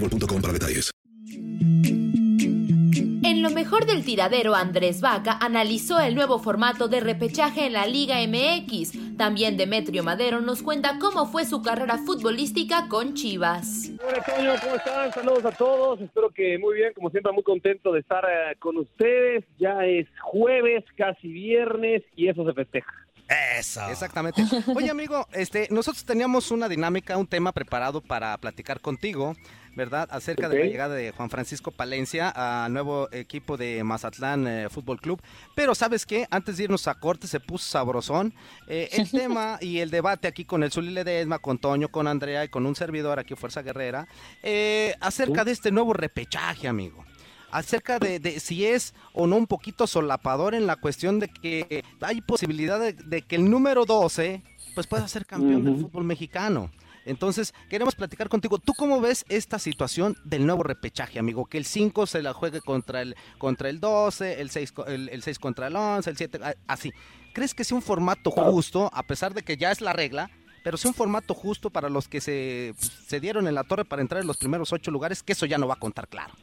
boostmobile.com para detalles. En lo mejor del tiradero, Andrés Vaca analizó el nuevo formato de repechaje en la Liga MX. También Demetrio Madero nos cuenta cómo fue su carrera futbolística con Chivas. Hola Toño, ¿cómo están? Saludos a todos. Espero que muy bien, como siempre, muy contento de estar eh, con ustedes. Ya es jueves, casi viernes, y eso se festeja. Eso. Exactamente. Oye, amigo, este, nosotros teníamos una dinámica, un tema preparado para platicar contigo, ¿verdad? Acerca de la llegada de Juan Francisco Palencia al nuevo equipo de Mazatlán eh, Fútbol Club. Pero, ¿sabes qué? Antes de irnos a corte se puso sabrosón. Eh, el tema y el debate aquí con el Zuli Ledesma, con Toño, con Andrea y con un servidor aquí, Fuerza Guerrera, eh, acerca de este nuevo repechaje, amigo acerca de, de si es o no un poquito solapador en la cuestión de que hay posibilidad de, de que el número 12 pues pueda ser campeón del fútbol mexicano. Entonces, queremos platicar contigo. ¿Tú cómo ves esta situación del nuevo repechaje, amigo? Que el 5 se la juegue contra el, contra el 12, el 6, co- el, el 6 contra el 11, el 7, a- así. ¿Crees que sea un formato justo, a pesar de que ya es la regla, pero sea un formato justo para los que se, se dieron en la torre para entrar en los primeros ocho lugares, que eso ya no va a contar claro?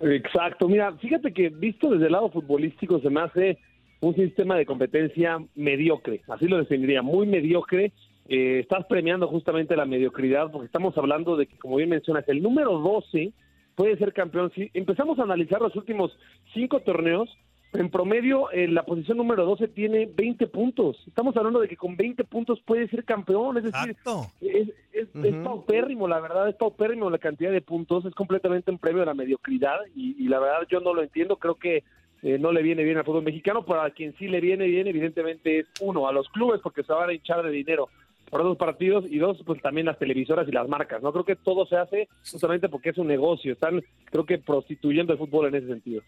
Exacto. Mira, fíjate que visto desde el lado futbolístico se me hace un sistema de competencia mediocre. Así lo definiría, muy mediocre. Eh, estás premiando justamente la mediocridad porque estamos hablando de que, como bien mencionas, el número 12 puede ser campeón. Si empezamos a analizar los últimos cinco torneos, en promedio eh, la posición número 12 tiene 20 puntos. Estamos hablando de que con 20 puntos puede ser campeón. Es decir, es, es, es Ujú. paupérrimo, la verdad, es paupérrimo la cantidad de puntos, es completamente un premio a la mediocridad y, y la verdad yo no lo entiendo, creo que eh, no le viene bien al fútbol mexicano, pero a quien sí le viene bien evidentemente es uno, a los clubes porque se van a hinchar de dinero por dos partidos y dos, pues también las televisoras y las marcas, ¿no? Creo que todo se hace justamente porque es un negocio, están creo que prostituyendo el fútbol en ese sentido.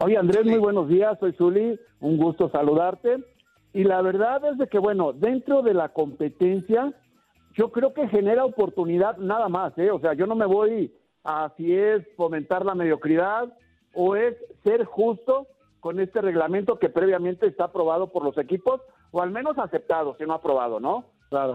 Oye, Andrés, muy buenos días, soy Zuli, un gusto saludarte. Y la verdad es de que, bueno, dentro de la competencia, yo creo que genera oportunidad nada más, ¿eh? O sea, yo no me voy a si es fomentar la mediocridad o es ser justo con este reglamento que previamente está aprobado por los equipos, o al menos aceptado, si no aprobado, ¿no?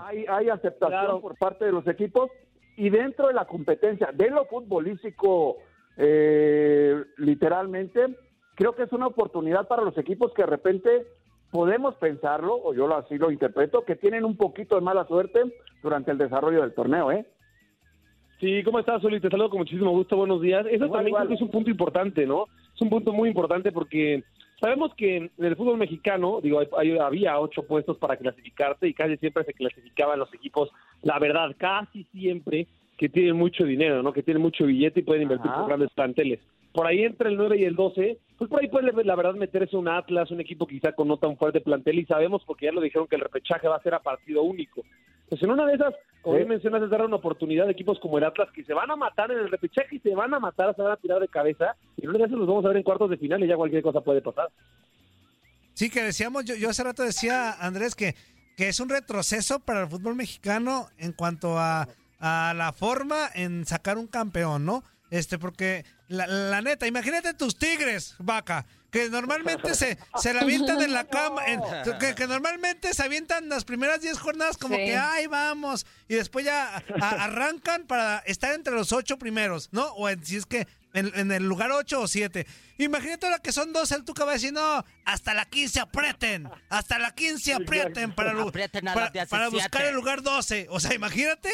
Hay, hay aceptación Claro. por parte de los equipos y dentro de la competencia, de lo futbolístico, eh, literalmente, creo que es una oportunidad para los equipos que de repente podemos pensarlo, o yo así lo interpreto, que tienen un poquito de mala suerte durante el desarrollo del torneo, ¿eh? Sí, ¿cómo estás, Soli? Te saludo con muchísimo gusto, buenos días. Eso Igual, también igual. creo que es un punto importante, ¿no? Es un punto muy importante porque sabemos que en el fútbol mexicano, digo, hay- había ocho puestos para clasificarse y casi siempre se clasificaban los equipos, la verdad, casi siempre que tienen mucho dinero, ¿no? Que tienen mucho billete y pueden invertir por grandes planteles. Por ahí entre el 9 y el 12, pues por ahí puede la verdad meterse un Atlas, un equipo quizá con no tan fuerte plantel y sabemos porque ya lo dijeron que el repechaje va a ser a partido único. Pues en una de esas, como bien mencionas, es dar una oportunidad de equipos como el Atlas que se van a matar en el repechaje y se van a matar, se van a tirar de cabeza y en una de esas los vamos a ver en cuartos de final y ya cualquier cosa puede pasar. Sí, que decíamos, yo, yo hace rato decía, Andrés, que, que es un retroceso para el fútbol mexicano en cuanto a, a la forma en sacar un campeón, ¿no? Este, porque la, la neta, imagínate tus tigres, vaca, que normalmente se, se la avientan en la cama, en- que, que normalmente se avientan las primeras 10 jornadas como Sí. que, ay, vamos, y después ya a- arrancan para estar entre los ocho primeros, ¿no? O en- si es que en, en el lugar 8 o 7. Imagínate ahora que son dos, el Tuca va a decir, no, hasta la 15 aprieten, hasta la 15 aprieten para, Aprieten para, la 17. para buscar el lugar 12. O sea, imagínate.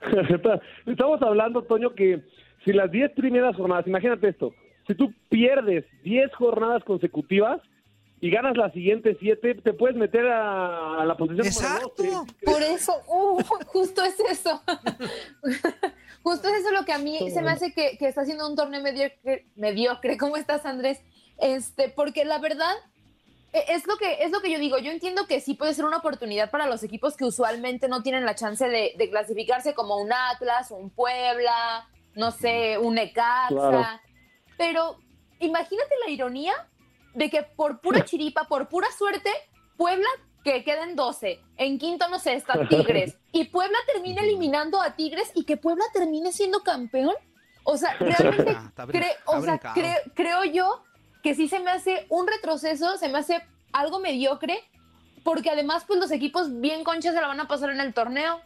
Estamos hablando, Toño, que si las 10 primeras jornadas, imagínate esto, si tú pierdes 10 jornadas consecutivas y ganas las siguientes 7, te puedes meter a, a la posición número 12. Por eso, uh, justo es eso. justo es eso lo que a mí se me hace que, que está haciendo un torneo mediocre, mediocre. ¿Cómo estás, Andrés? Este, porque la verdad e- es lo que es lo que yo digo. Yo entiendo que sí puede ser una oportunidad para los equipos que usualmente no tienen la chance de, de clasificarse, como un Atlas, un Puebla, no sé, un Necaxa. Claro. Pero imagínate la ironía de que por pura chiripa, por pura suerte, Puebla que queden 12. En quinto, no sé, está Tigres. Y Puebla termina eliminando a Tigres y que Puebla termine siendo campeón. O sea, realmente Ah, o sea, cre- creo yo que sí se me hace un retroceso, se me hace algo mediocre, porque además, pues los equipos bien conchas se la van a pasar en el torneo.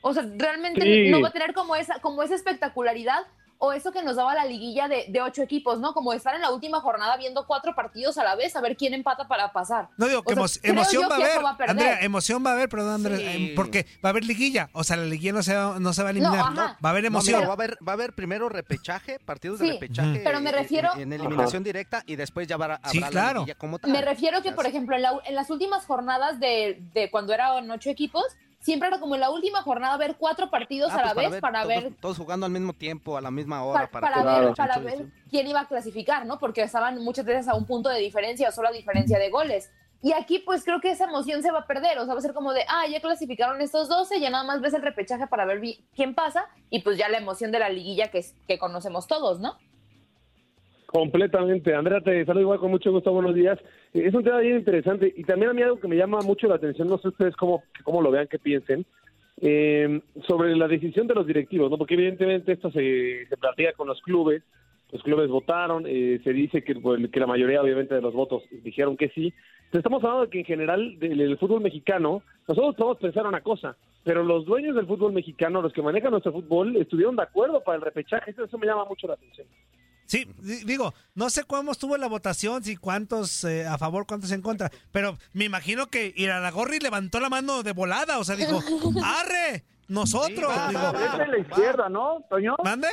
O sea, realmente Sí. no va a tener como esa, como esa espectacularidad o eso que nos daba la liguilla de, de ocho equipos, ¿no? Como estar en la última jornada viendo cuatro partidos a la vez, a ver quién empata para pasar. No digo O que sea, emo- creo emoción yo va a haber. va a. Andrea, emoción va a haber, perdón, Andrés, Sí. em, porque va a haber liguilla. O sea, la liguilla no se va, no se va a eliminar. ajá. va a haber No, emoción. mira, va, a haber, va a haber primero repechaje, partidos Sí, de repechaje. pero me refiero- En, en eliminación directa y después ya habrá, Sí, habrá la claro. liguilla como tal. Me refiero que, por ejemplo, en, la- en las últimas jornadas de, de cuando eran ocho equipos, siempre era como en la última jornada ver cuatro partidos Ah, a la pues vez para todos, ver todos jugando al mismo tiempo, a la misma hora. para, Para, para que- ver, para ver quién iba a clasificar, ¿no? Porque estaban muchas veces a un punto de diferencia o solo a diferencia de goles. Y aquí, pues creo que esa emoción se va a perder. O sea, va a ser como de, ah, ya clasificaron estos 12, ya nada más ves el repechaje para ver quién pasa. Y pues ya la emoción de la liguilla que, que conocemos todos, ¿no? Completamente. Andrea, te saludo igual con mucho gusto. Buenos días. Eh, Es un tema bien interesante y también a mí algo que me llama mucho la atención, no sé ustedes cómo, cómo lo vean, qué piensen, eh, sobre la decisión de los directivos, ¿no? Porque evidentemente esto se, se plantea con los clubes, los clubes votaron, eh, se dice que, pues, que la mayoría obviamente de los votos dijeron que sí. Pero estamos hablando de que en general del, fútbol mexicano, nosotros podemos pensar una cosa, pero los dueños del fútbol mexicano, los que manejan nuestro fútbol, estuvieron de acuerdo para el repechaje, eso me llama mucho la atención. Sí, di- digo, no sé cómo estuvo la votación, si cuántos eh, a favor, cuántos en contra, pero me imagino que Iraragorri levantó la mano de volada, o sea, dijo, ¡arre! Nosotros. La digo, derecha y la izquierda, ¿no, Toño? ¿Mande?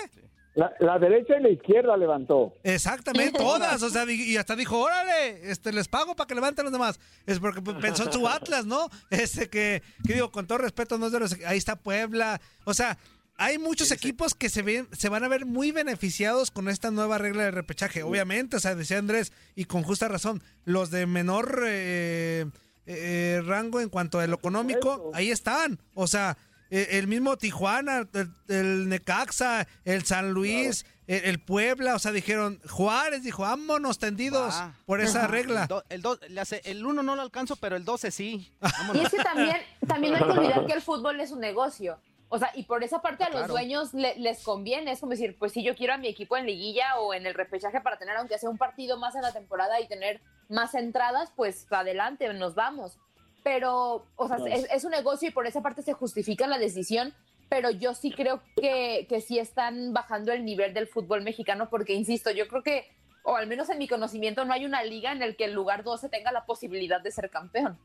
La, la derecha y la izquierda levantó. Exactamente, todas, o sea, y hasta dijo, órale, este, les pago para que levanten los demás. Es porque pensó en su Atlas, ¿no? Este que, que digo, con todo respeto, no es de los, ahí está Puebla, o sea, hay muchos equipos que se ven, se van a ver muy beneficiados con esta nueva regla de repechaje, obviamente, o sea, decía Andrés, y con justa razón, los de menor eh, eh, rango en cuanto a lo económico, ahí están, o sea, eh, el mismo Tijuana, el, el Necaxa, el San Luis, el, el Puebla, o sea, dijeron, Juárez dijo, vámonos tendidos Va. por esa Ajá. regla. El, do- el, el uno no lo alcanzo, pero el 12 sí. Y es que también, también no hay que olvidar que el fútbol es un negocio. O sea, y por esa parte a los Claro. dueños le- les conviene. Es como decir, pues si yo quiero a mi equipo en liguilla o en el repechaje para tener, aunque sea un partido más en la temporada y tener más entradas, pues adelante, nos vamos. Pero, o sea, Claro. es, es un negocio y por esa parte se justifica la decisión. Pero yo sí creo que, que sí están bajando el nivel del fútbol mexicano porque, insisto, yo creo que, o al menos en mi conocimiento, no hay una liga en el que el lugar 12 tenga la posibilidad de ser campeón.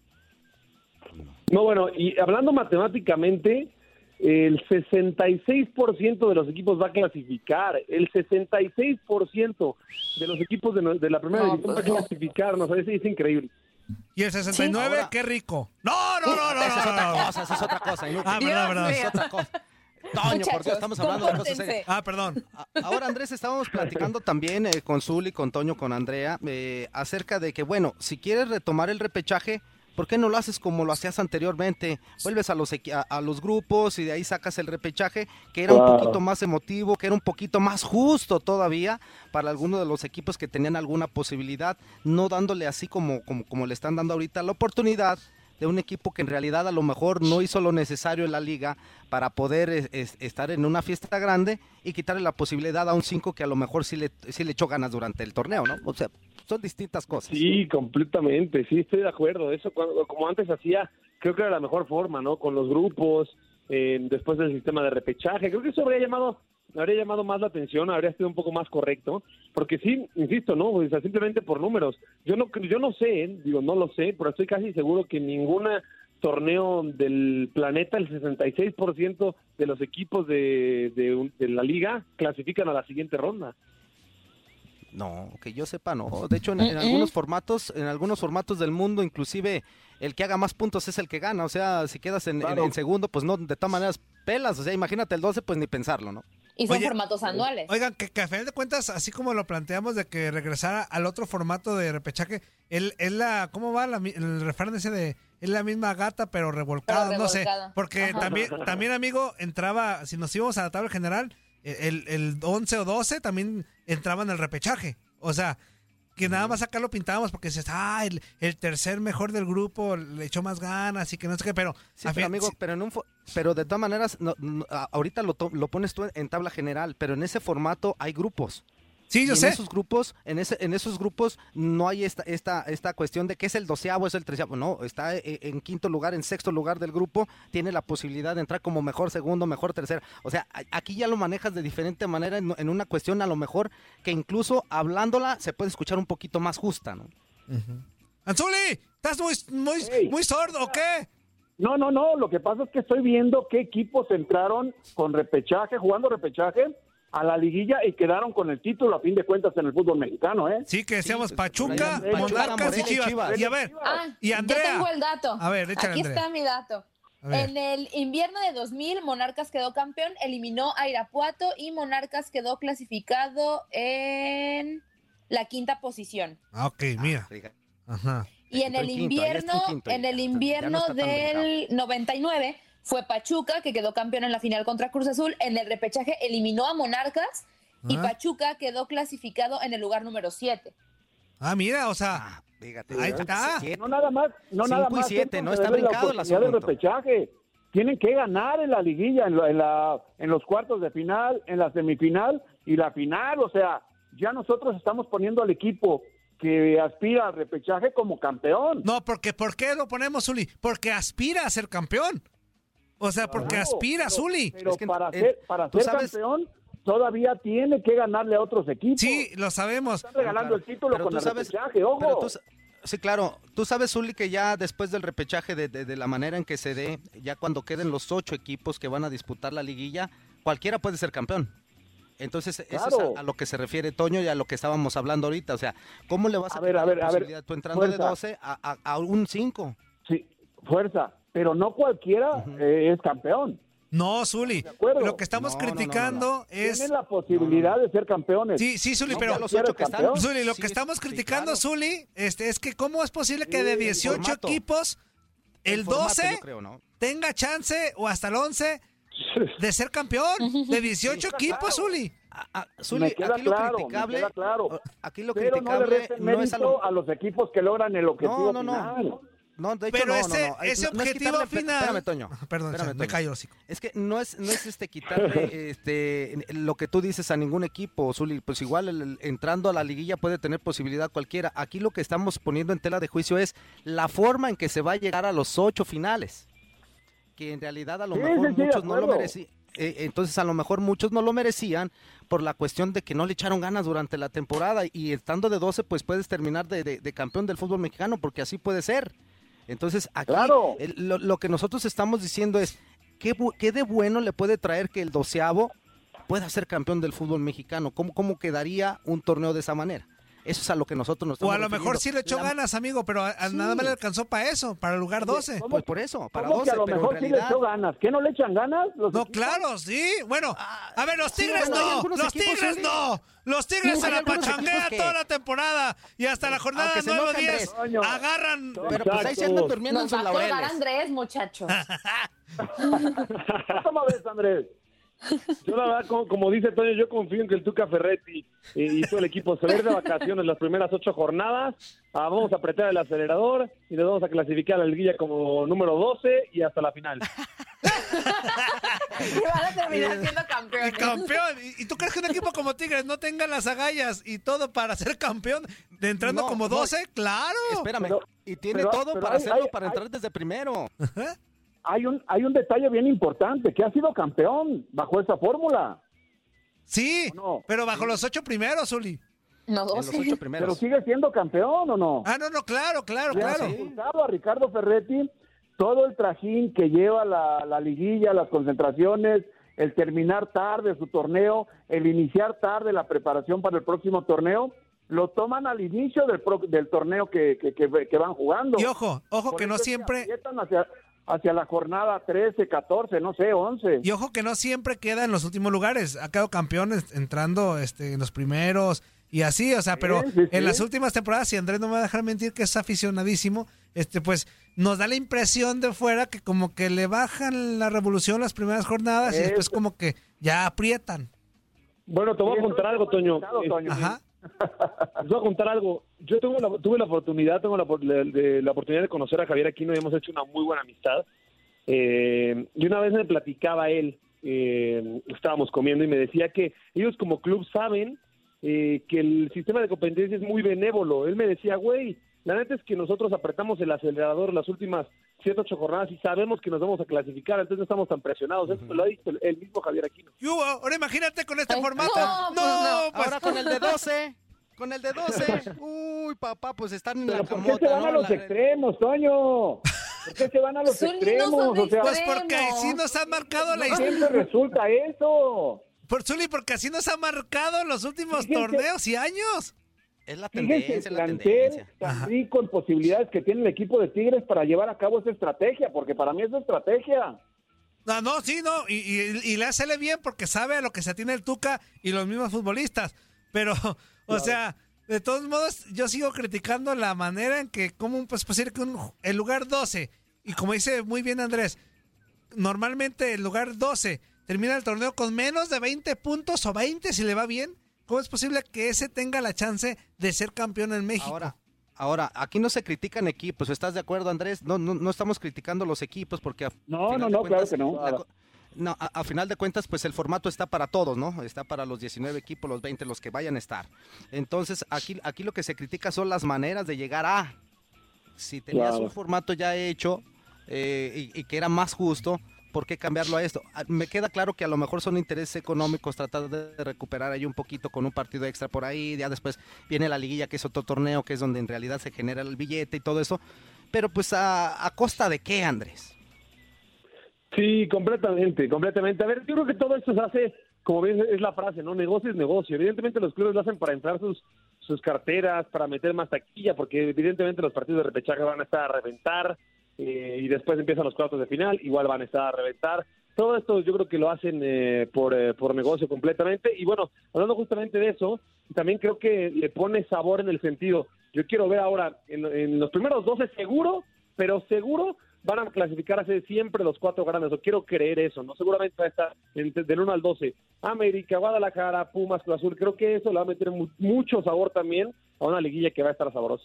No, bueno, y hablando matemáticamente, el 66% de los equipos va a clasificar. El 66% de los equipos de, no- de la primera No, división pues va a clasificar. No, es, es increíble. Y el 69, Ahora- qué rico. No, no, no, no, Esa es no, otra cosa, esa es otra cosa. Ah, verdad, verdad. Esa es otra cosa. Toño, por Dios, estamos hablando de cosas serias. Ah, perdón. Ahora, Andrés, estábamos platicando también eh, con Zuli, con Toño, con Andrea, eh, acerca de que, bueno, si quieres retomar el repechaje, ¿por qué no lo haces como lo hacías anteriormente? Vuelves a los, a, a los grupos y de ahí sacas el repechaje, que era un poquito más emotivo, que era un poquito más justo todavía para algunos de los equipos que tenían alguna posibilidad, no dándole así como, como, como le están dando ahorita la oportunidad de un equipo que en realidad a lo mejor no hizo lo necesario en la liga para poder es- es- estar en una fiesta grande y quitarle la posibilidad a un 5 que a lo mejor sí le, sí le echó ganas durante el torneo, ¿no? O sea, son distintas cosas. Sí, completamente, sí, estoy de acuerdo. Eso, cuando, como antes hacía, creo que era la mejor forma, ¿no? Con los grupos, eh, después del sistema de repechaje. Creo que eso habría llamado, habría llamado más la atención, habría sido un poco más correcto. Porque sí, insisto, ¿no? O sea, simplemente por números. Yo no, yo no sé, ¿eh? digo, no lo sé, pero estoy casi seguro que ninguna torneo del planeta, el 66% de los equipos de, de, la liga clasifican a la siguiente ronda. No, que yo sepa no. De hecho, en, en algunos formatos, en algunos formatos del mundo, inclusive el que haga más puntos es el que gana. O sea, si quedas en, en- en segundo, pues no, de todas maneras pelas. O sea, imagínate el 12, pues ni pensarlo, ¿no? Y son Oye, formatos anuales. Oigan, que, que a final de cuentas, así como lo planteamos de que regresara al otro formato de repechaje, él, es la, ¿cómo va la el refrán ese de es la misma gata pero revolcada? Pero no sé, porque Ajá. también, también amigo, entraba, si nos íbamos a la tabla general, el, el 11 o 12 también entraba en el repechaje. O sea, que nada más acá lo pintábamos porque dices, ah, el, el tercer mejor del grupo le echó más ganas y que no sé qué, pero... Sí, pero fin- amigo, pero en un pero de todas maneras, no- ahorita lo, lo pones tú en tabla general, pero en ese formato hay grupos. Sí, yo y sé. En esos grupos, en ese, en esos grupos no hay esta, esta, esta cuestión de que es el doceavo, es el treceavo. No, está eh, en quinto lugar, en sexto lugar del grupo, tiene la posibilidad de entrar como mejor segundo, mejor tercero. O sea, aquí ya lo manejas de diferente manera en, en una cuestión a lo mejor que incluso hablándola se puede escuchar un poquito más justa, ¿no? Anzuli, ¿estás muy, muy, muy sordo o qué? No, no, no. Lo que pasa es que estoy viendo qué equipos entraron con repechaje, jugando repechaje a la liguilla y quedaron con el título a fin de cuentas en el fútbol mexicano, ¿eh? Sí, que decíamos Pachuca, Pachuca, Monarcas y Chivas. Chivas. Y a ver, Ah, y Andrea. tengo el dato. A ver, échale, Aquí Andrea. está mi dato. En el invierno de 2000, Monarcas quedó campeón, eliminó a Irapuato y Monarcas quedó clasificado en la quinta posición. Ah, ok, mira. Ajá. Y en el invierno, quinto en el invierno del 99 fue Pachuca que quedó campeón en la final contra Cruz Azul. En el repechaje eliminó a Monarcas y Ah. Pachuca quedó clasificado en el lugar número 7. Ah, mira, o sea, ahí está. No nada más, no Cinco nada y más. siete, entran no a está la brincado el oportunidad de asunto. repechaje. Tienen que ganar en la liguilla, en, la- en la, en los cuartos de final, en la semifinal y la final. O sea, ya nosotros estamos poniendo al equipo que aspira al repechaje como campeón. No, porque ¿por qué lo ponemos, Zuli? Porque aspira a ser campeón. O sea, porque Claro, aspira, pero- Zuli. Pero para eh, ser, para ser sabes- campeón todavía tiene que ganarle a otros equipos. Sí, lo sabemos. Están regalando el título Pero con el sabes- repechaje, ojo. pero tú sa- sí, claro. Tú sabes, Zuli, que ya después del repechaje, de, de- de la manera en que se dé, ya cuando queden los ocho equipos que van a disputar la liguilla, cualquiera puede ser campeón. Entonces, eso es a, a lo que se refiere Toño y a lo que estábamos hablando ahorita. O sea, ¿cómo le vas a, A ver, a ver, la a ver, tú entrando de fuerza. 12 a, a- a un 5? Sí, fuerza. Pero no cualquiera eh, es campeón. No, Zuli. Lo que estamos No, no, no, criticando es. Tienen la posibilidad de ser campeones. Sí, sí, Zuli, No pero cualquiera es campeón. Zuli, lo Sí, que estamos sí, criticando, claro. Zuli, este, es que cómo es posible que Sí, de el 18 formato. equipos, el, El formato, 12 yo creo, ¿no? tenga chance o hasta el 11 de ser campeón. De 18 equipos, Zuli. Zuli, me queda aquí lo me criticable, queda claro. aquí lo Pero no le criticable resten no es a a los equipos que logran el objetivo No, no, no. final. No, de hecho, Pero no, no, ese- no. Ese no- no es objetivo quitarle- final- Espérame, Toño. Perdón, Espérame, me Toño. callo hocico. Es que no es, no es este quitarle este, lo que tú dices a ningún equipo, Zuli. Pues igual el- el- entrando a la liguilla puede tener posibilidad cualquiera. Aquí lo que estamos poniendo en tela de juicio es la forma en que se va a llegar a los ocho finales. Que en realidad a lo Sí, mejor sí, sí, muchos no lo merecían. entonces a lo mejor muchos no lo merecían por la cuestión de que no le echaron ganas durante la temporada y estando de 12 pues puedes terminar de, de- de campeón del fútbol mexicano porque así puede ser. Entonces aquí Claro. el- lo, lo que nosotros estamos diciendo es ¿qué, qué de bueno le puede traer que el doceavo pueda ser campeón del fútbol mexicano. ¿Cómo, cómo quedaría un torneo de esa manera? Eso es a lo que nosotros nos O estamos a lo mejor sí le echó La- ganas, amigo, pero a- a Sí. nada más le alcanzó para eso, para el lugar 12. Pues por eso, para ¿Cómo que 12, a lo pero en mejor sí le realidad... echó ganas? ¿Qué no le echan ganas? Los No, equipos? claro, sí. Bueno, a ver, los sí, Tigres bueno, hay no, los Tigres sí. no. Los Tigres Sí, se la pachanguea que- toda la temporada y hasta la jornada Aunque se 9 o enojen, 10 Toño. agarran. Pero pues ahí se andan durmiendo en Nos sus va a colgar laureles. Andrés, muchachos. ¿Cómo ves, Andrés? Yo la verdad, como, como dice Toño, yo confío en que el Tuca Ferretti eh, y todo el equipo se va a ir de vacaciones las primeras ocho jornadas. Ah, vamos a apretar el acelerador y nos vamos a clasificar a la liguilla como número 12 y hasta la final. Y van a terminar siendo Y campeones. campeón. ¿Y, y tú crees que un equipo como Tigres no tenga las agallas y todo para ser campeón de entrando No, como no. 12? Claro. Espérame, Pero- y tiene pero- todo pero para hay- hacerlo, hay- para hay- entrar desde primero. Hay un, hay un detalle bien importante, que ha sido campeón bajo esa fórmula. Sí, pero bajo los ocho primeros, Uli. No, En los 12. ocho Pero primeros. sigue siendo campeón, ¿o no? Ah, no, no, claro, claro, Le ha claro. resultado a Ricardo Ferretti todo el trajín que lleva la, la liguilla, las concentraciones, el terminar tarde su torneo, el iniciar tarde la preparación para el próximo torneo, lo toman al inicio del, pro- del torneo que, que, que- que van jugando. Y ojo, ojo Por que no siempre, hacia, hacia la jornada 13, 14, no sé, 11. y ojo que no siempre queda en los últimos lugares. Ha quedado campeón es- entrando este, en los primeros y así, o sea, pero Sí, sí, en sí. las últimas temporadas, y Andrés no me va a dejar mentir que es aficionadísimo, este, pues nos da la impresión de fuera que como que le bajan la revolución las primeras jornadas y después como que ya aprietan. Bueno, te voy a contar es algo, Toño. Ajá. Les voy a contar algo. Yo tuve la, oportunidad, tengo la, de- la oportunidad de conocer a Javier Aquino y hemos hecho una muy buena amistad. Eh, y una vez me platicaba él, eh, estábamos comiendo y me decía que ellos como club saben eh, que el sistema de competencia es muy benévolo. Él me decía, güey, la neta es que nosotros apretamos el acelerador las últimas siete, ocho jornadas y sabemos que nos vamos a clasificar, entonces no estamos tan presionados. Eso lo ha dicho el, el mismo Javier Aquino. Y hubo- ahora imagínate con este Ay, formato. no, No, pues no. pues, Ahora con el de 12, con el de 12. Uy, papá, pues están en Pero la ¿por qué se camota, van ¿no? a los La- extremos, Toño? ¿Por qué se van a los extremos? son de o sea, pues porque extremos. así nos ha marcado la no historia. siempre resulta eso. Por Zuli, porque así nos ha marcado los últimos torneos y años. Es la Fíjense el la plantel tendencia. tan rico en posibilidades que tiene el equipo de Tigres para llevar a cabo esa estrategia, porque para mí es estrategia. No, no, sí, no, y, y, y le hace bien porque sabe a lo que se atiene el Tuca y los mismos futbolistas. Pero, o sea, de todos modos, yo sigo criticando la manera en que, ¿cómo pues, posible que un, el lugar 12, y como dice muy bien Andrés, normalmente el lugar 12 termina el torneo con menos de 20 puntos o 20 si le va bien? ¿Cómo es posible que ese tenga la chance de ser campeón en México? Ahora, ahora, aquí no se critican equipos, ¿estás de acuerdo, Andrés? No, no, no estamos criticando los equipos porque a No, final no, de no, cuentas, claro que no. la no, a, a final de cuentas, pues el formato está para todos, ¿no? Está para los 19 equipos, los 20, los que vayan a estar. Entonces, aquí, aquí lo que se critica son las maneras de llegar a. Si tenías Claro. un formato ya hecho eh, y, y que era más justo, ¿por qué cambiarlo a esto? Ah, Me queda claro que a lo mejor son intereses económicos tratar de recuperar ahí un poquito con un partido extra por ahí, ya después viene la liguilla que es otro torneo que es donde en realidad se genera el billete y todo eso, pero pues a, a costa de qué, Andrés? Sí, completamente, completamente. A ver, yo creo que todo esto se hace, como bien es la frase, ¿no? Negocio es negocio. Evidentemente los clubes lo hacen para entrar sus, sus carteras, para meter más taquilla, porque evidentemente los partidos de repechaje van a estar a reventar eh, y después empiezan los cuartos de final, igual van a estar a reventar. Todo esto yo creo que lo hacen eh, por, eh, por negocio completamente. Y bueno, hablando justamente de eso, también creo que le pone sabor en el sentido, yo quiero ver ahora en, los primeros 12 seguro, pero seguro van a clasificarse siempre los cuatro grandes, o quiero creer eso, ¿no? Seguramente va a estar entre- del 1 al 12. América, Guadalajara, Pumas, Cruz Azul, creo que eso le va a meter mu- mucho sabor también a una liguilla que va a estar sabrosa.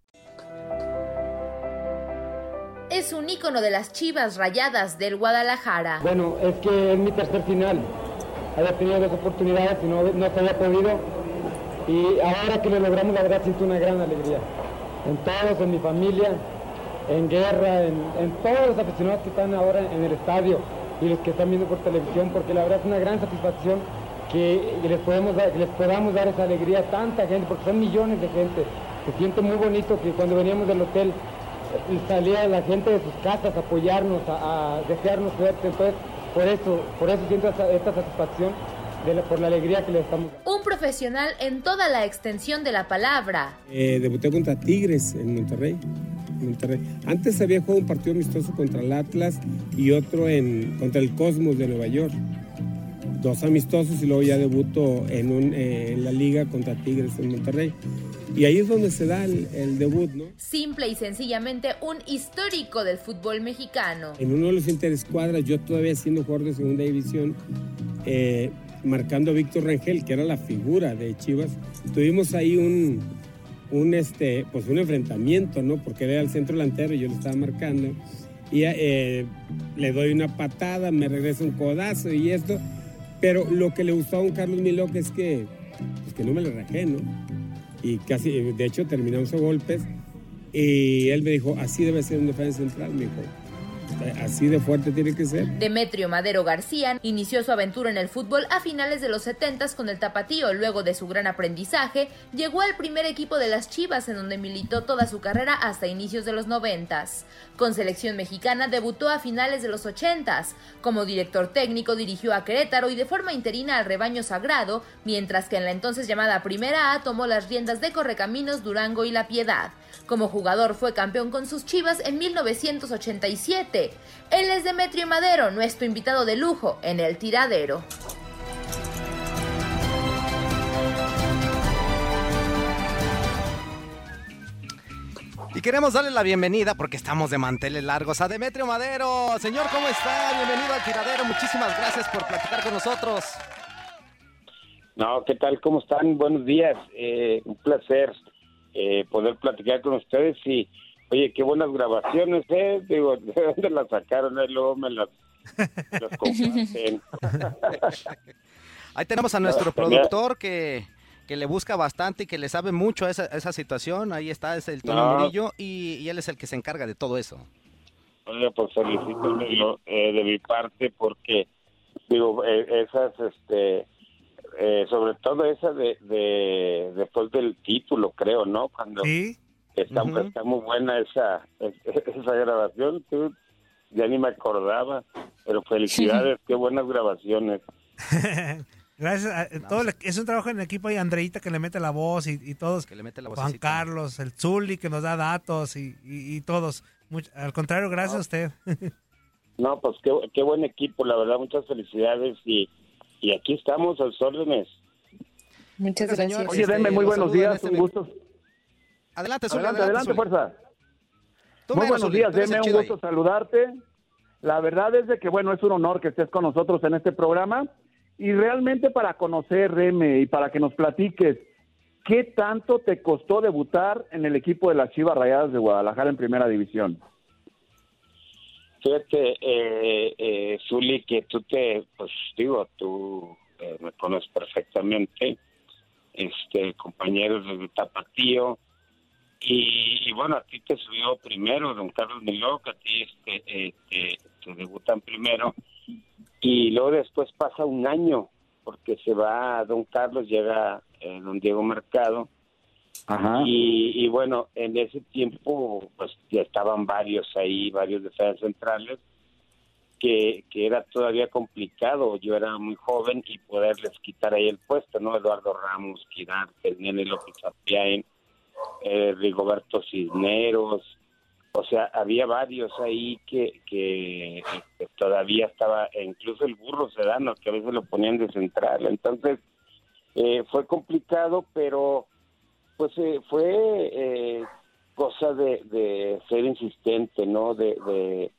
Es un ícono de las chivas rayadas del Guadalajara. Bueno, es que es mi tercer final. Había tenido dos oportunidades y no, no se había podido. Y ahora que lo logramos, la verdad siento una gran alegría. En todos, en mi familia, en guerra, en, todos los aficionados que están ahora en el estadio y los que están viendo por televisión, porque la verdad es una gran satisfacción que les, podemos que les podamos dar esa alegría a tanta gente, porque son millones de gente. Se siente muy bonito que cuando veníamos del hotel eh, salía la gente de sus casas a apoyarnos, a, a desearnos suerte. Entonces, por eso, por eso siento esta, esta satisfacción de la- por la alegría que le estamos dando. Un profesional en toda la extensión de la palabra. Eh, debuté contra Tigres en Monterrey. Monterrey. Antes había jugado un partido amistoso contra el Atlas y otro en, contra el Cosmos de Nueva York. Dos amistosos y luego ya debuto en, un, eh, en la liga contra Tigres en Monterrey. Y ahí es donde se da el, el debut, ¿no? Simple y sencillamente un histórico del fútbol mexicano. En uno de los interescuadras, yo todavía siendo jugador de segunda división, eh, marcando a Víctor Rangel, que era la figura de Chivas, tuvimos ahí un, un, este, pues un enfrentamiento, ¿no? Porque era el centro delantero y yo lo estaba marcando. Y eh, le doy una patada, me regresa un codazo y esto. Pero lo que le gustaba a un Carlos Miloc es que, pues que no me le rajé, ¿no? Y casi, de hecho, terminamos a golpes. Y él me dijo, así debe ser un defensa central, me dijo. Así de fuerte tiene que ser. Demetrio Madero García inició su aventura en el fútbol a finales de los 70 con el Tapatío. Luego de su gran aprendizaje, llegó al primer equipo de las Chivas, en donde militó toda su carrera hasta inicios de los 90. Con selección mexicana debutó a finales de los 80. Como director técnico dirigió a Querétaro y de forma interina al Rebaño Sagrado, mientras que en la entonces llamada Primera A tomó las riendas de Correcaminos, Durango y La Piedad. Como jugador fue campeón con sus Chivas en 1987. Él es Demetrio Madero, nuestro invitado de lujo en el tiradero. Y queremos darle la bienvenida, porque estamos de manteles largos, a Demetrio Madero. Señor, ¿cómo está? Bienvenido al tiradero. Muchísimas gracias por platicar con nosotros. No, ¿qué tal? ¿Cómo están? Buenos días. Eh, un placer eh, poder platicar con ustedes y, oye, qué buenas grabaciones, ¿eh? Digo, ¿de dónde las sacaron? Eh, Luego me las, las comparten. Ahí tenemos a nuestro productor que, que le busca bastante y que le sabe mucho a esa, a esa situación. Ahí está, es el Tony No. Murillo y, y él es el que se encarga de todo eso. Oye, pues felicítenmelo eh, de mi parte porque, digo, eh, esas, este, eh, sobre todo esa de, de, después del título, creo, ¿no? Cuando está, muy buena esa, esa grabación, tú, ya ni me acordaba, pero felicidades, qué buenas grabaciones. Gracias. a- todo es un trabajo en equipo. Hay Andreita que le mete la voz y, y todos. Que le mete la Juan vocecita. Carlos, el Zuli que nos da datos y, y- y todos. Much- al contrario, gracias a usted. No, pues qué, qué buen equipo, la verdad, muchas felicidades y, y aquí estamos a sus órdenes. Muchas gracias. Oye, este, Deme, muy lo buenos días, este un gusto. Adelante, Zuli, Adelante, adelante, Zuli. fuerza. Tú Muy buenos días, Deme, un ahí. gusto saludarte. La verdad es de que, bueno, es un honor que estés con nosotros en este programa y realmente para conocer, Reme, y para que nos platiques, ¿qué tanto te costó debutar en el equipo de las Chivas Rayadas de Guadalajara en Primera División? Fíjate, eh, eh, Zuli, que tú te, pues digo, tú eh, me conoces perfectamente, este, compañeros de Tapatío, y, y bueno, a ti te subió primero Don Carlos Miloc, a ti este, eh, te, te debutan primero, y luego después pasa un año, porque se va Don Carlos, llega eh, Don Diego Mercado, Ajá. y, y bueno, en ese tiempo pues ya estaban varios ahí, varios defensas centrales, que, que era todavía complicado. Yo era muy joven y poderles quitar ahí el puesto, ¿no? Eduardo Ramos, Quirarte, Nene López Apiain, eh, Rigoberto Cisneros. O sea, había varios ahí que, que todavía estaba, e incluso el burro Sedano, que a veces lo ponían de central. Entonces, eh, fue complicado, pero pues eh, fue eh, cosa de, de ser insistente, ¿no? De,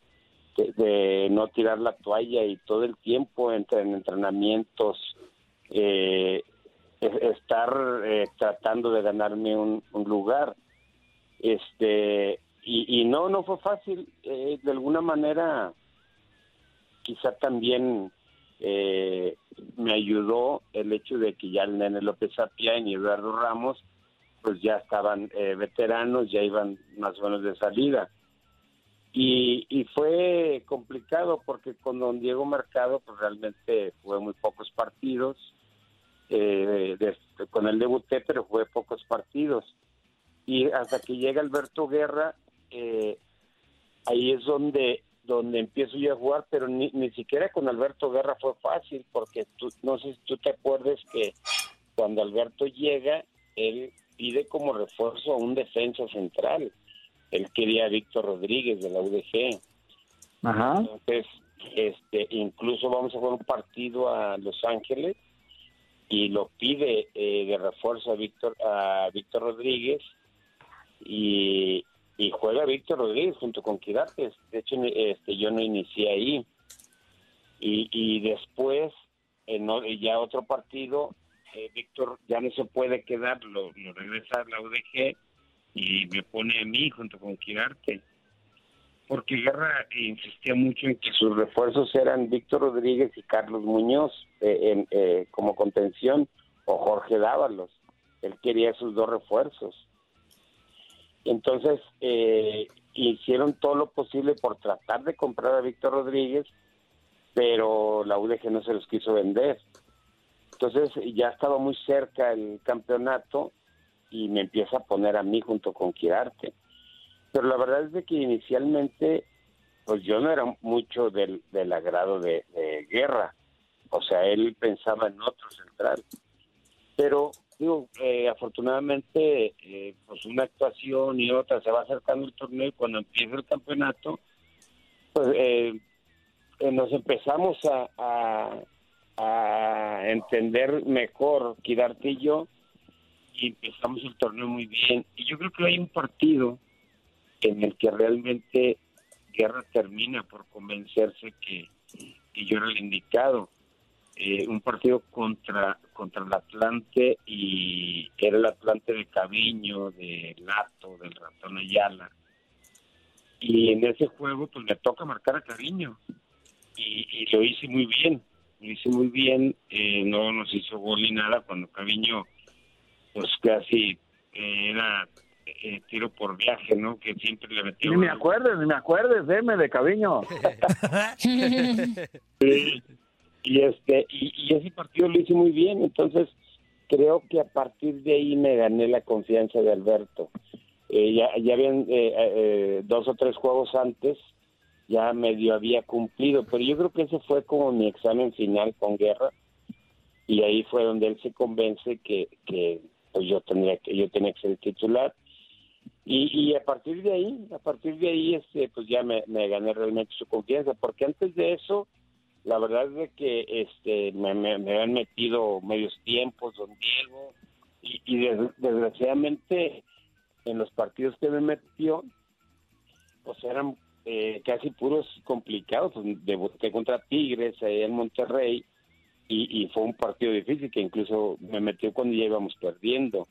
de, no tirar la toalla y todo el tiempo entre en entrenamientos eh, estar eh, tratando de ganarme un, lugar. Este y, y no, no fue fácil. Eh, de alguna manera, quizá también eh, me ayudó el hecho de que ya el Nene López Sapián y Eduardo Ramos pues ya estaban eh, veteranos, ya iban más o menos de salida. Y, y fue complicado porque con don Diego Mercado pues realmente fue muy pocos partidos, eh, de- con él debuté pero fue pocos partidos. Y hasta que llega Alberto Guerra, eh, ahí es donde donde empiezo yo a jugar, pero ni, ni siquiera con Alberto Guerra fue fácil, porque tú, no sé si tú te acuerdas que cuando Alberto llega, él pide como refuerzo a un defensa central. Él quería a Víctor Rodríguez de la UDG. Ajá. Entonces, este, incluso vamos a jugar un partido a Los Ángeles y lo pide eh, de refuerzo a Víctor a Víctor Rodríguez y, y juega Víctor Rodríguez junto con Quirates. De hecho, este, yo no inicié ahí. Y, y después, en ya otro partido, eh, Víctor ya no se puede quedar, lo, lo regresa a la UDG y me pone a mí junto con Quirarte. Porque Guerra insistía mucho en que sus refuerzos eran Víctor Rodríguez y Carlos Muñoz eh, eh, como contención o Jorge Dávalos. Él quería esos dos refuerzos. Entonces, eh, hicieron todo lo posible por tratar de comprar a Víctor Rodríguez, pero la UDG no se los quiso vender. Entonces, ya estaba muy cerca el campeonato y me empieza a poner a mí junto con Quirarte. Pero la verdad es de que inicialmente, pues yo no era mucho del, agrado de, Guerra. O sea, él pensaba en otro central. Pero, digo, eh, afortunadamente, eh, pues una actuación y otra se va acercando el torneo y cuando empieza el campeonato, pues eh, eh, nos empezamos a entender mejor, Quirarte y yo, y empezamos el torneo muy bien. Y yo creo que hay un partido en el que realmente Guerra termina por convencerse que, que yo era el indicado. Eh, un partido contra contra el Atlante y era el Atlante de Caviño, de Lato, del Ratón Ayala. Y en ese juego pues me toca marcar a Caviño y, lo hice muy bien, lo hice muy bien, eh, no nos hizo gol ni nada cuando Caviño pues casi eh, era eh, tiro por viaje, ¿no? Que siempre le metió Ni me acuerdes, ni me acuerdes, deme de Caviño. Sí. Y este y, y ese partido lo hice muy bien, entonces creo que a partir de ahí me gané la confianza de Alberto. Eh, ya, ya habían eh, eh, dos o tres juegos antes, ya medio había cumplido, pero yo creo que ese fue como mi examen final con Guerra y ahí fue donde él se convence que, que pues yo tenía que yo tenía que ser el titular y, y a partir de ahí a partir de ahí este pues ya me, gané realmente su confianza porque antes de eso la verdad es de que este me, me, habían metido medios tiempos don Diego y, y des- desgraciadamente en los partidos que me metió pues eran eh, casi puros complicados pues, debuté contra Tigres ahí en Monterrey y fue un partido difícil que incluso me metió cuando ya íbamos perdiendo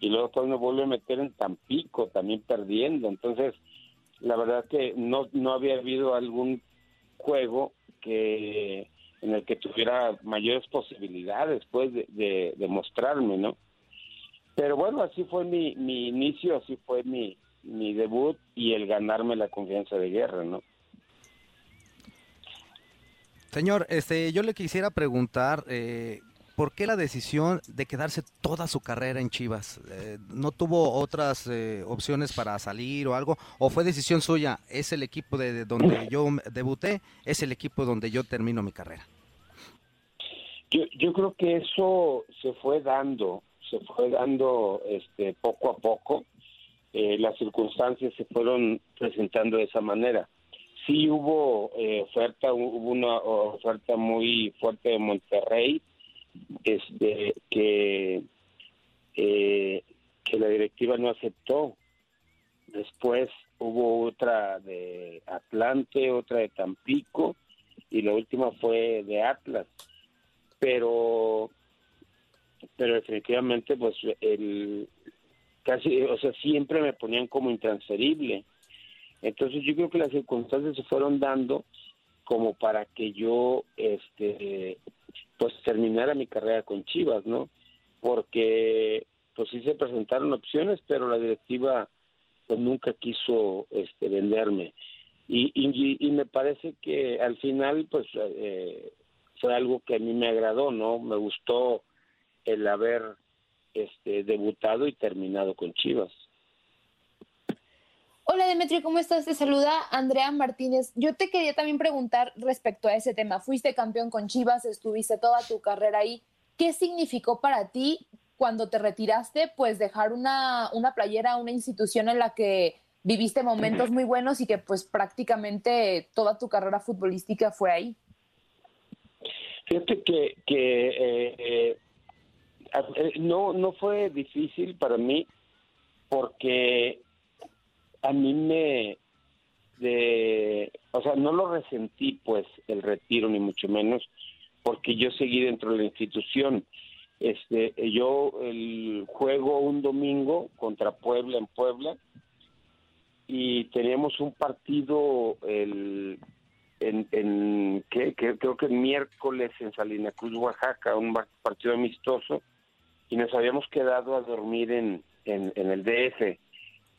y luego me vuelve a meter en Tampico también perdiendo. Entonces la verdad que no no había habido algún juego que en el que tuviera mayores posibilidades pues de, de, de mostrarme no pero bueno así fue mi, mi inicio así fue mi mi debut y el ganarme la confianza de guerra no Señor, este, yo le quisiera preguntar, eh, ¿por qué la decisión de quedarse toda su carrera en Chivas? Eh, ¿No tuvo otras eh, opciones para salir o algo? ¿O fue decisión suya? Es el equipo de, de donde yo debuté, es el equipo donde yo termino mi carrera. Yo, yo creo que eso se fue dando, se fue dando este, poco a poco. Eh, las circunstancias se fueron presentando de esa manera. Sí hubo eh, oferta, hubo una oferta muy fuerte de Monterrey, este, que eh, que la directiva no aceptó. Después hubo otra de Atlante, otra de Tampico y la última fue de Atlas pero pero definitivamente pues el casi o sea siempre me ponían como intransferible entonces yo creo que las circunstancias se fueron dando como para que yo este pues terminara mi carrera con Chivas, ¿no? Porque pues sí se presentaron opciones, pero la directiva pues nunca quiso este venderme. Y, y, y me parece que al final pues eh, fue algo que a mí me agradó, ¿no? Me gustó el haber este debutado y terminado con Chivas. Hola Demetrio, ¿cómo estás? Te saluda Andrea Martínez. Yo te quería también preguntar respecto a ese tema. Fuiste campeón con Chivas, estuviste toda tu carrera ahí. ¿Qué significó para ti cuando te retiraste, pues dejar una, una playera, una institución en la que viviste momentos muy buenos y que pues prácticamente toda tu carrera futbolística fue ahí? Fíjate que, que eh, eh, no, no fue difícil para mí porque a mí me de o sea no lo resentí pues el retiro ni mucho menos porque yo seguí dentro de la institución. Este yo el juego un domingo contra Puebla en Puebla y teníamos un partido el en, en que, creo que el miércoles en Salina Cruz Oaxaca un partido amistoso y nos habíamos quedado a dormir en, en, en el DF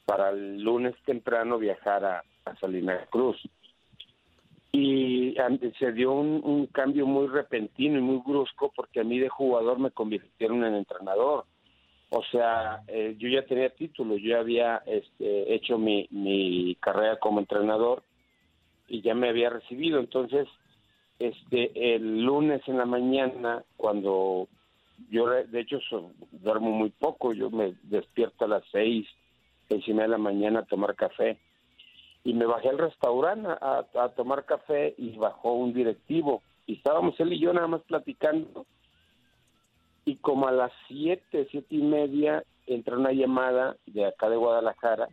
para el lunes temprano viajar a, Salinas Cruz. Y se dio un, cambio muy repentino y muy brusco porque a mí de jugador me convirtieron en entrenador. O sea, eh, yo ya tenía título, yo ya había este, hecho mi, mi carrera como entrenador y ya me había recibido. Entonces, este, el lunes en la mañana, cuando yo de hecho duermo muy poco, yo me despierto a las seis, encima de la mañana a tomar café. Y me bajé al restaurante a, tomar café y bajó un directivo. Y estábamos él y yo nada más platicando. Y como a las siete, siete y media, entra una llamada de acá de Guadalajara,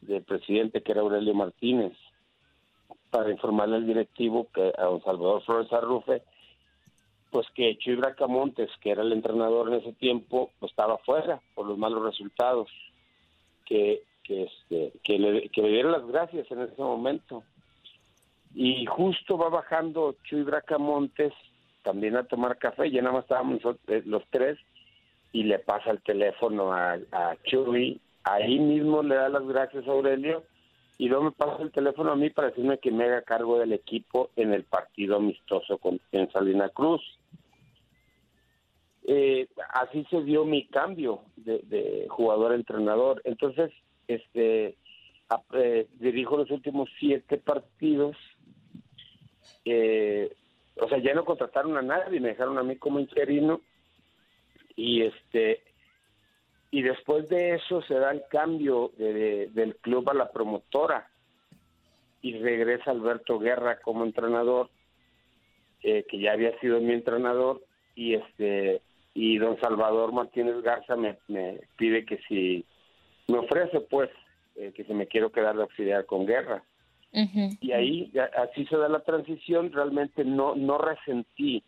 del presidente que era Aurelio Martínez, para informarle al directivo que a don Salvador Flores Arrufe, pues que Chuy Bracamontes, que era el entrenador en ese tiempo, pues estaba fuera por los malos resultados que, que, este, que, le, que le dieron las gracias en ese momento. Y justo va bajando Chuy Bracamontes también a tomar café, ya nada más estábamos eh, los tres, y le pasa el teléfono a, a Chuy, ahí mismo le da las gracias a Aurelio, y luego me pasa el teléfono a mí para decirme que me haga cargo del equipo en el partido amistoso con, en Salina Cruz. Eh, así se dio mi cambio de, jugador a entrenador. Entonces, este, eh, dirijo los últimos siete partidos. Eh, o sea, ya no contrataron a nadie, me dejaron a mí como interino. Y este, y después de eso se da el cambio del club a la promotora y regresa Alberto Guerra como entrenador, que ya había sido mi entrenador y este y don Salvador Martínez Garza me, pide que si me ofrece pues eh, que si me quiero quedar de auxiliar con guerra y ahí así se da la transición realmente no no resentí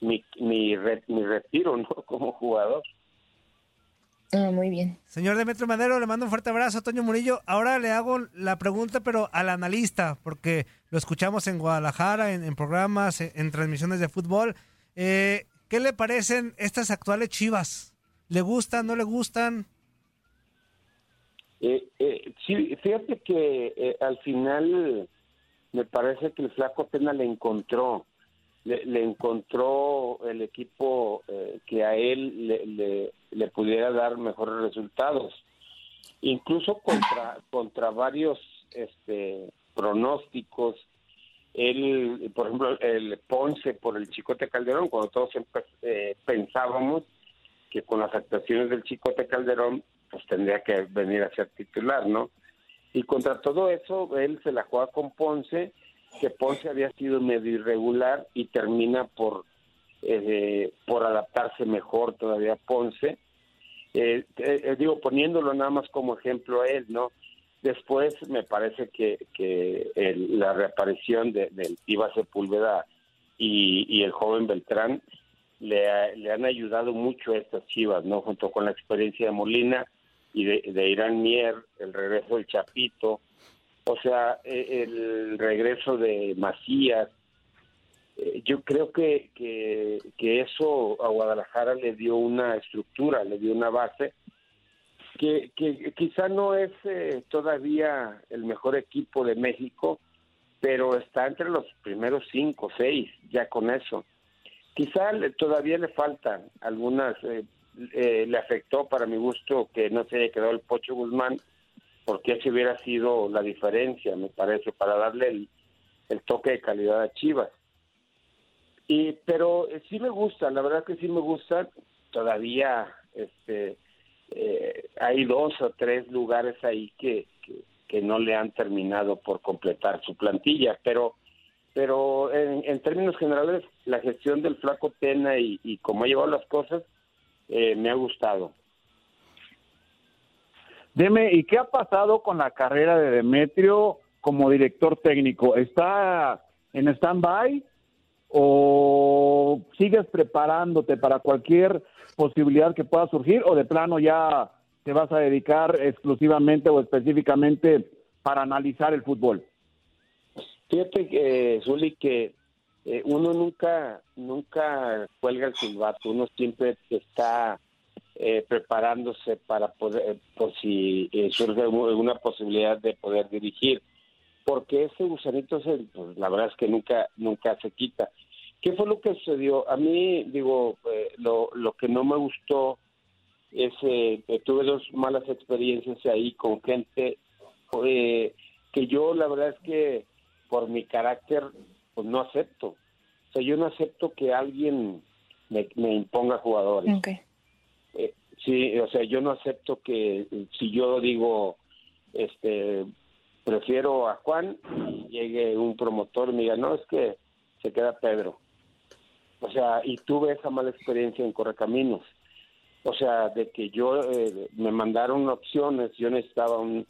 mi mi, mi retiro no como jugador Ah, muy bien. Señor Demetrio Madero, le mando un fuerte abrazo, Toño Murillo. Ahora le hago la pregunta, pero al analista, porque lo escuchamos en Guadalajara, en, programas, en, en, transmisiones de fútbol. Eh, ¿Qué le parecen estas actuales Chivas? ¿Le gustan, no le gustan? Eh, eh, sí, fíjate que eh, al final me parece que el flaco Pena le encontró, le, encontró el equipo eh, que a él le, le, pudiera dar mejores resultados, incluso contra contra varios este pronósticos él, por ejemplo, el Ponce por el Chicote Calderón, cuando todos eh, pensábamos que con las actuaciones del Chicote Calderón, pues tendría que venir a ser titular, ¿no? Y contra todo eso, él se la juega con Ponce, que Ponce había sido medio irregular y termina por, eh, por adaptarse mejor todavía a Ponce. Eh, eh, digo, poniéndolo nada más como ejemplo a él, ¿no? Después me parece que, que la reaparición de, del Iba Sepúlveda y, y, el joven Beltrán le, le, han ayudado mucho a estas chivas, ¿no? Junto con la experiencia de Molina y de, de Irán Mier, el regreso del Chapito, o sea, e, el regreso de Macías, eh, yo creo que, que eso a Guadalajara le dio una estructura, le dio una base que, que quizá no es eh, todavía el mejor equipo de México, pero está entre los primeros cinco, seis, ya con eso. Quizá le- todavía le faltan algunas, eh, eh, le afectó para mi gusto que no se haya quedado el Pocho Guzmán, porque esa hubiera sido la diferencia, me parece, para darle el, el toque de calidad a Chivas. Y, pero eh, sí me gusta, la verdad que sí me gusta. Todavía este, eh, hay dos o tres lugares ahí que, que, no le han terminado por completar su plantilla, pero pero en, en términos generales la gestión del flaco Tena y, y cómo ha llevado las cosas eh, me ha gustado. Dime, ¿y qué ha pasado con la carrera de Demetrio como director técnico? ¿Está en stand-by o sigues preparándote para cualquier posibilidad que pueda surgir o de plano ya te vas a dedicar exclusivamente o específicamente para analizar el fútbol? Fíjate que, Zuli, que eh, uno nunca, nunca cuelga el silbato, uno siempre está eh, preparándose para poder, eh, por si eh, surge alguna posibilidad de poder dirigir, porque ese gusanito, se, pues, la verdad es que nunca, nunca se quita. ¿Qué fue lo que sucedió? A mí, digo, eh, lo, lo que no me gustó es, eh, que tuve dos malas experiencias ahí con gente eh, que yo la verdad es que por mi carácter pues no acepto. O sea, yo no acepto que alguien me, me imponga jugadores. Eh, sí, o sea, yo no acepto que si yo digo, este, prefiero a Juan, llegue un promotor y me diga, no, es que se queda Pedro. O sea, y tuve esa mala experiencia en Correcaminos. O sea, de que yo eh, me mandaron opciones, yo necesitaba un,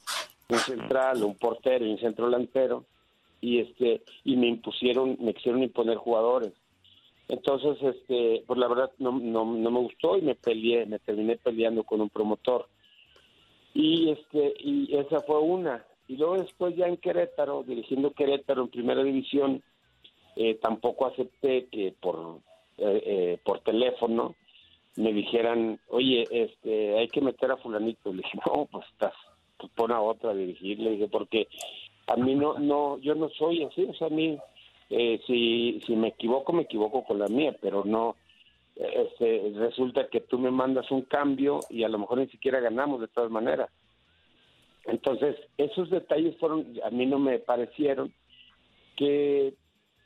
un central, un portero y un centro delantero, y este y me impusieron, me quisieron imponer jugadores. Entonces, este, pues la verdad no, no, no me gustó y me peleé, me terminé peleando con un promotor. Y este y esa fue una. Y luego después ya en Querétaro, dirigiendo Querétaro en primera división, eh, tampoco acepté que por eh, eh, por teléfono me dijeran, oye, este, hay que meter a fulanito. Le dije, no, pues estás, pues pon a otra a dirigir. Le dije, porque a mí no, no, yo no soy así, o sea, a mí, eh, si, si me equivoco, me equivoco con la mía, pero no, eh, este, resulta que tú me mandas un cambio y a lo mejor ni siquiera ganamos de todas maneras. Entonces, esos detalles fueron, a mí no me parecieron que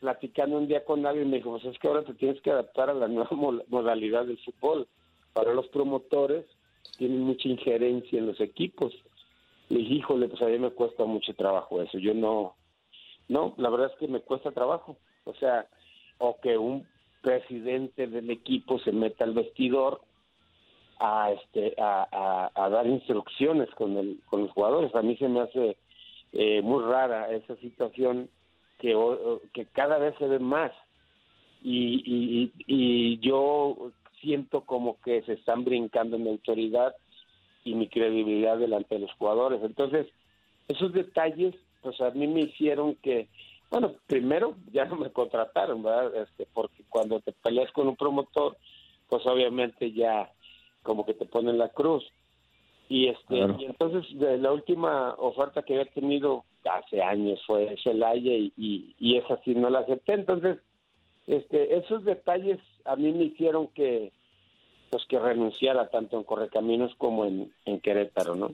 platicando un día con alguien me dijo, pues es que ahora te tienes que adaptar a la nueva mo- modalidad del fútbol. Para los promotores tienen mucha injerencia en los equipos. Le dije, híjole, pues a mí me cuesta mucho trabajo eso. Yo no, no, la verdad es que me cuesta trabajo. O sea, o que un presidente del equipo se meta al vestidor a este a, dar instrucciones con el con los jugadores. A mí se me hace eh, muy rara esa situación que que cada vez se ve más y, y, y yo siento como que se están brincando mi autoridad y mi credibilidad delante de los jugadores. Entonces, esos detalles, pues a mí me hicieron que, bueno, primero ya no me contrataron, ¿verdad? Este, porque cuando te peleas con un promotor, pues obviamente ya como que te ponen la cruz. Y este Claro. y entonces de la última oferta que había tenido hace años fue Celaya y, y, y esa sí no la acepté. Entonces, este esos detalles a mí me hicieron que pues que renunciara tanto en Correcaminos como en, en Querétaro, ¿no?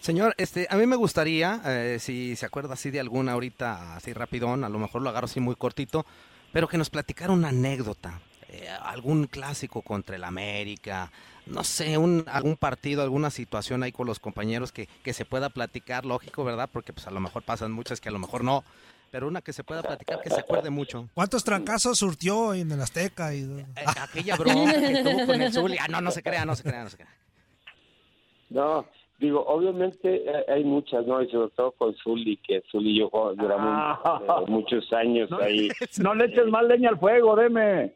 Señor, este, a mí me gustaría, eh, si se acuerda así de alguna ahorita, así rapidón, a lo mejor lo agarro así muy cortito, pero que nos platicara una anécdota, eh, algún clásico contra el América, no sé, un, algún partido, alguna situación ahí con los compañeros que, que se pueda platicar, lógico, ¿verdad? Porque pues a lo mejor pasan muchas que a lo mejor no, pero una que se pueda platicar, que se acuerde mucho. ¿Cuántos trancazos surtió en el Azteca? Y... Eh, aquella broma que tuvo con el Zuli, ah, no, no se crea, no se crea, no se crea. No, digo, obviamente eh, hay muchas, ¿no? Y sobre todo con Zully, que Zully y yo duramos Ah. eh, muchos años ahí. No le eches más leña al fuego, deme.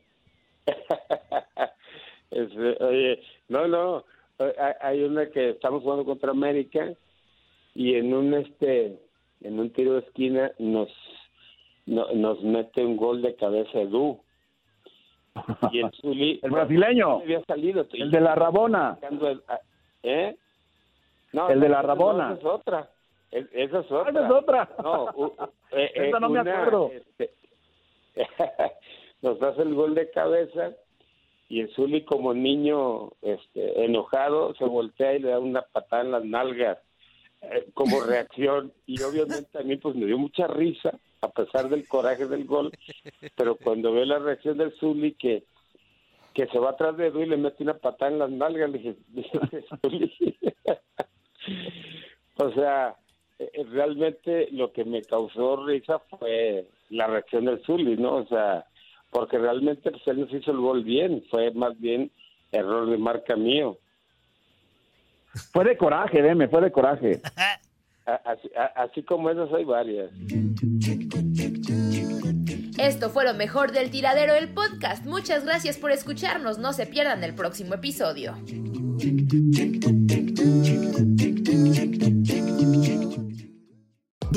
Oye, no, no, eh, hay- una que estamos jugando contra América y en un este en un tiro de esquina nos no- nos mete un gol de cabeza Edu. Y el Zuli... El brasileño. Había salido. El de la Rabona. ah, ¿Eh? No, El de la Rabona. esa es otra. Es- esa es otra. Esa es otra. No, eh, eh, Esa no me acuerdo. este, nos hace el gol de cabeza y el Zuli como niño este, enojado se voltea y le da una patada en las nalgas eh, como reacción y obviamente a mí pues me dio mucha risa a pesar del coraje del gol pero cuando veo la reacción del Zuli que que se va atrás de Edu y le mete una patada en las nalgas le dije, "Zuli". o sea eh, eh, realmente lo que me causó risa fue la reacción del Zuli, ¿no? O sea, porque realmente pues, él nos hizo el gol bien, fue más bien error de marca mío. Fue de coraje, deme, fue de coraje. Así, así como esas hay varias. Esto fue lo mejor del tiradero del podcast. Muchas gracias por escucharnos. No se pierdan el próximo episodio.